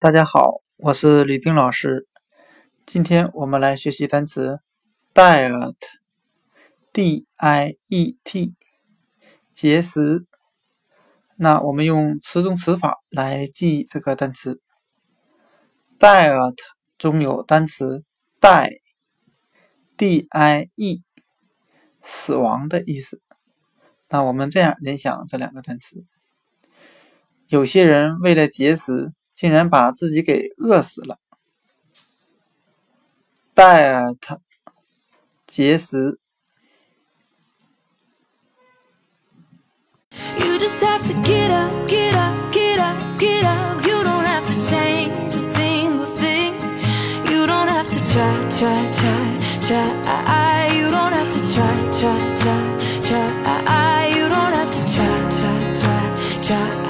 大家好，我是吕冰老师。今天我们来学习单词 diet，d-i-e-t，节食。那我们用词中词法来记忆这个单词。diet 中有单词 die，d-i-e，死亡的意思。那我们这样联想这两个单词：有些人为了节食。竟然把自己给饿死了。diet 节食。You just have to get up, get up, get up, get up. You don't have to change a single thing. You don't have to try, try, try, try. You don't have to try, try, try, try. You don't have to try, try, try, try.